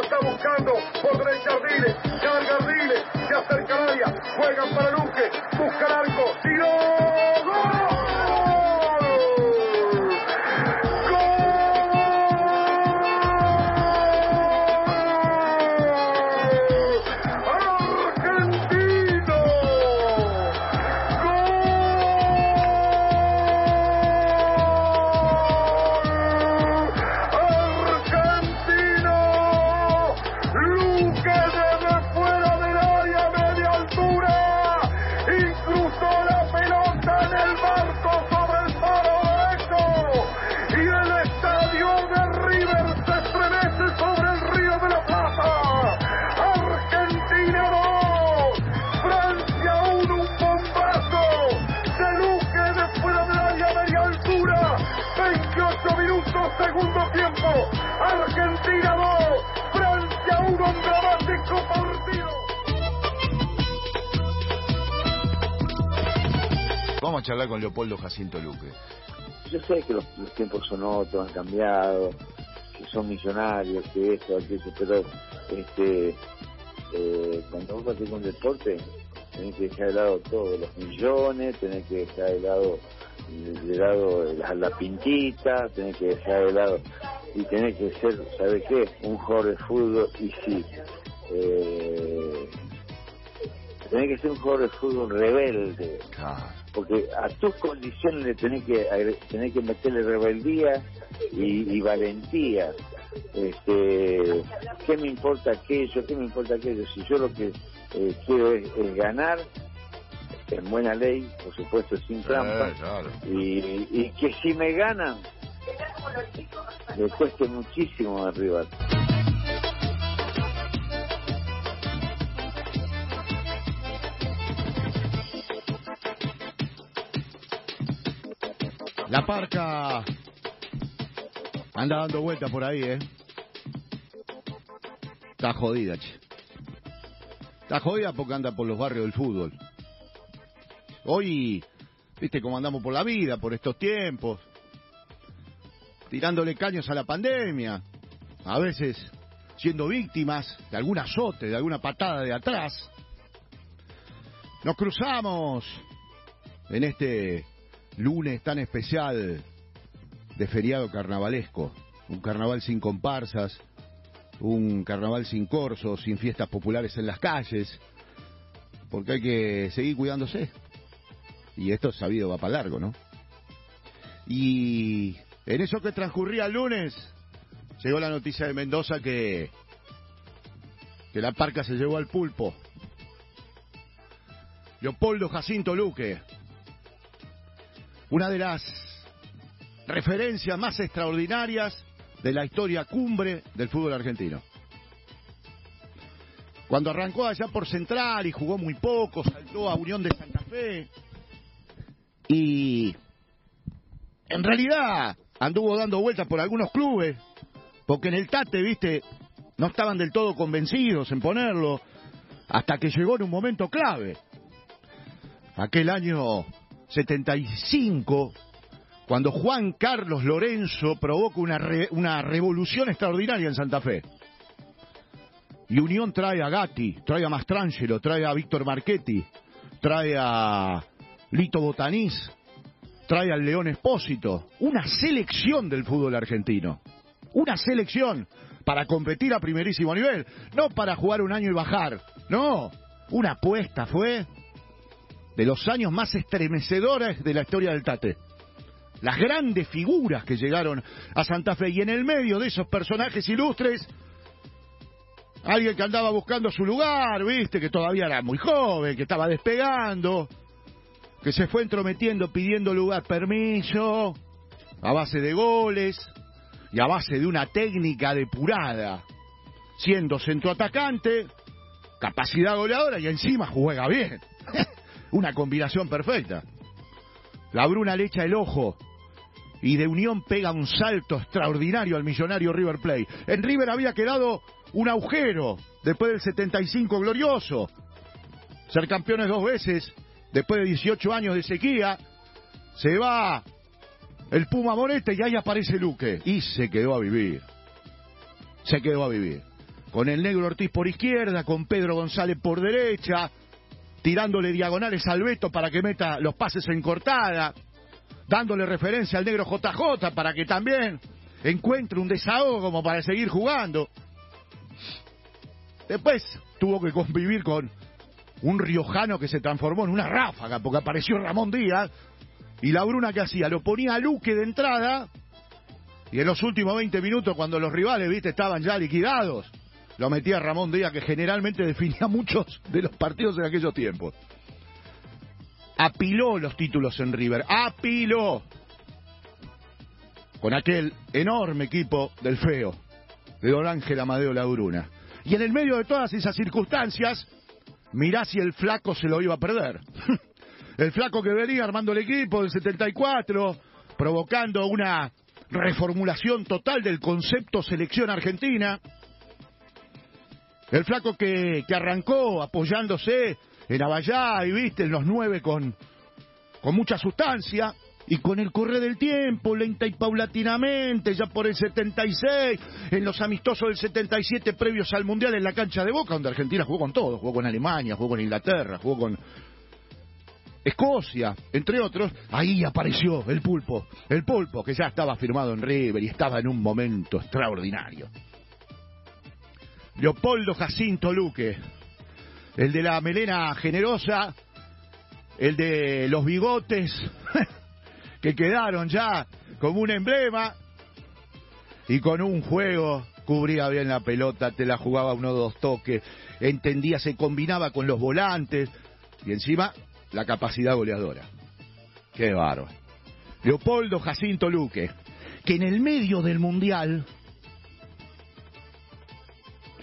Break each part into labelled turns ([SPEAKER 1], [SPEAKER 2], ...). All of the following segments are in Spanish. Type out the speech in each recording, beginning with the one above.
[SPEAKER 1] está buscando por derecha Ardiles. Carga Ardiles, se acerca al área. Juegan para Luque, busca el arco, tiró. Segundo tiempo, Argentina 2, Francia 1, un dramático partido.
[SPEAKER 2] Vamos a charlar con Leopoldo Jacinto Luque.
[SPEAKER 3] Yo sé que los, los tiempos son otros, han cambiado, que son millonarios, que esto, aquello, pero este, eh, cuando vos haces un deporte, tenés que dejar de lado todos los millones, tenés que dejar de lado, de lado la, la pintita, tenés que dejar de lado y tenés que ser, ¿sabes qué? Un jugador de fútbol y sí. Eh, tenés que ser un jugador de fútbol rebelde
[SPEAKER 2] Ah,
[SPEAKER 3] porque a tus condiciones le tenés que tenés que meterle rebeldía y, y valentía este qué me importa aquello qué me importa aquello si yo lo que eh, quiero es, es ganar en buena ley por supuesto sin trampa
[SPEAKER 2] eh, claro.
[SPEAKER 3] y, y que si me ganan le cueste muchísimo al rival
[SPEAKER 4] La parca anda dando vueltas por ahí, ¿eh? Está jodida, che. Está jodida porque anda por los barrios del fútbol. Hoy, viste cómo andamos por la vida, por estos tiempos. Tirándole caños a la pandemia. A veces siendo víctimas de algún azote, de alguna patada de atrás. Nos cruzamos en este lunes tan especial de feriado carnavalesco. Un carnaval sin comparsas, un carnaval sin corsos, sin fiestas populares en las calles, porque hay que seguir cuidándose. Y esto sabido va para largo, ¿no? Y en eso que transcurría el lunes, llegó la noticia de Mendoza que, que la parca se llevó al pulpo. Leopoldo Jacinto Luque, una de las referencias más extraordinarias de la historia cumbre del fútbol argentino. Cuando arrancó allá por Central y jugó muy poco, saltó a Unión de Santa Fe y en realidad anduvo dando vueltas por algunos clubes, porque en el Tate, viste, no estaban del todo convencidos en ponerlo, hasta que llegó en un momento clave. Aquel año 75, cuando Juan Carlos Lorenzo provoca una, una revolución extraordinaria en Santa Fe. Y Unión trae a Gatti, trae a Mastrangelo, trae a Víctor Marchetti, trae a Lito Botanís, trae al León Espósito. Una selección del fútbol argentino. Una selección para competir a primerísimo nivel. No para jugar un año y bajar. No. Una apuesta fue de los años más estremecedores de la historia del Tate. Las grandes figuras que llegaron a Santa Fe y en el medio de esos personajes ilustres, alguien que andaba buscando su lugar, viste, que todavía era muy joven, que estaba despegando, que se fue entrometiendo pidiendo lugar, permiso, a base de goles y a base de una técnica depurada, siendo centroatacante, capacidad goleadora y encima juega bien. Una combinación perfecta. La Bruna le echa el ojo y de Unión pega un salto extraordinario al millonario River Plate. En River había quedado un agujero después del 75 glorioso. Ser campeones dos veces después de 18 años de sequía. Se va el Puma Morete y ahí aparece Luque. Y se quedó a vivir. se quedó a vivir. Con el negro Ortiz por izquierda, con Pedro González por derecha, tirándole diagonales al Beto para que meta los pases en cortada, dándole referencia al negro JJ para que también encuentre un desahogo como para seguir jugando. Después tuvo que convivir con un riojano que se transformó en una ráfaga porque apareció Ramón Díaz y la Bruna que hacía, lo ponía Luque de entrada y en los últimos 20 minutos cuando los rivales, viste, estaban ya liquidados, lo metía Ramón Díaz que generalmente definía muchos de los partidos en aquellos tiempos. Apiló los títulos en River, apiló con aquel enorme equipo del feo, de Don Ángel Amadeo Lauruna. Y en el medio de todas esas circunstancias, mirá si el flaco se lo iba a perder. el flaco que venía armando el equipo del 74, provocando una reformulación total del concepto selección argentina. El flaco que, que arrancó apoyándose en Abayá y viste en los nueve con, con mucha sustancia. Y con el correr del tiempo, lenta y paulatinamente, ya por el 76, en los amistosos del 77 previos al Mundial en la cancha de Boca, donde Argentina jugó con todo, jugó con Alemania, jugó con Inglaterra, jugó con Escocia, entre otros, ahí apareció el pulpo, el pulpo que ya estaba firmado en River y estaba en un momento extraordinario. Leopoldo Jacinto Luque, el de la melena generosa, el de los bigotes, que quedaron ya como un emblema y con un juego cubría bien la pelota, te la jugaba uno o dos toques, entendía, se combinaba con los volantes y encima la capacidad goleadora. Qué bárbaro. Leopoldo Jacinto Luque, que en el medio del Mundial,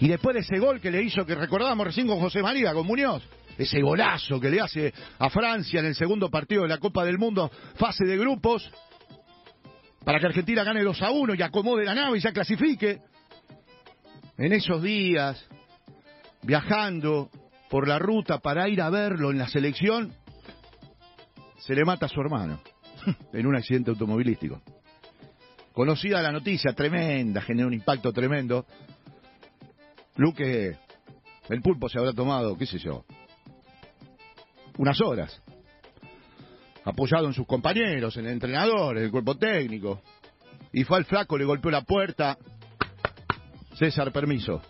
[SPEAKER 4] y después de ese gol que le hizo, que recordábamos recién con José María, con Muñoz, ese golazo que le hace a Francia en el segundo partido de la Copa del Mundo, fase de grupos, para que Argentina gane 2 a 1 y acomode la nave y ya clasifique. En esos días, viajando por la ruta para ir a verlo en la selección, se le mata a su hermano en un accidente automovilístico. Conocida la noticia, tremenda, generó un impacto tremendo. Luque, el pulpo se habrá tomado, qué sé yo, unas horas, apoyado en sus compañeros, en el entrenador, en el cuerpo técnico. Y fue al flaco, le golpeó la puerta. César, permiso.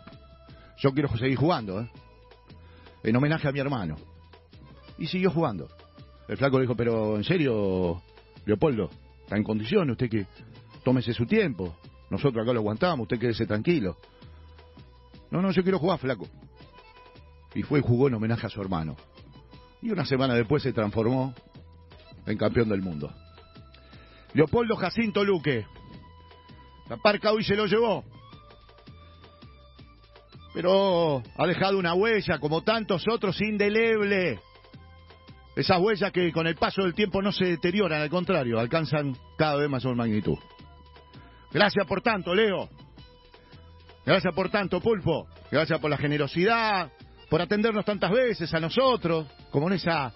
[SPEAKER 4] Yo quiero seguir jugando, ¿eh? En homenaje a mi hermano. Y siguió jugando. El flaco le dijo, pero en serio, Leopoldo, está en condiciones, usted que tómese su tiempo. Nosotros acá lo aguantamos, usted quédese tranquilo. No, no, yo quiero jugar, flaco. Y fue y jugó en homenaje a su hermano. Y una semana después se transformó en campeón del mundo. Leopoldo Jacinto Luque. La parca hoy se lo llevó. Pero ha dejado una huella, como tantos otros, indeleble. Esas huellas que con el paso del tiempo no se deterioran, al contrario, alcanzan cada vez mayor magnitud. Gracias por tanto, Leo. Gracias por tanto, Pulpo. Gracias por la generosidad, por atendernos tantas veces a nosotros, como en esa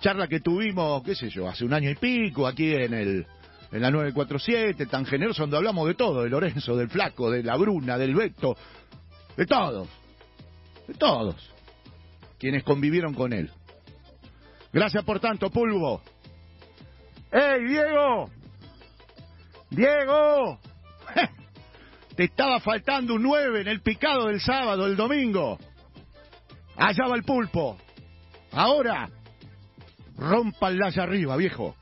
[SPEAKER 4] charla que tuvimos, qué sé yo, hace un año y pico, aquí en el en la 947, tan generoso, donde hablamos de todo, de Lorenzo, del Flaco, de la Bruna, del Beto, de todos, de todos, quienes convivieron con él. Gracias por tanto, Pulvo. ¡Ey, Diego! ¡Diego! Te estaba faltando un 9 en el picado del sábado, el domingo. Allá va el pulpo. Ahora, rompanla allá arriba, viejo.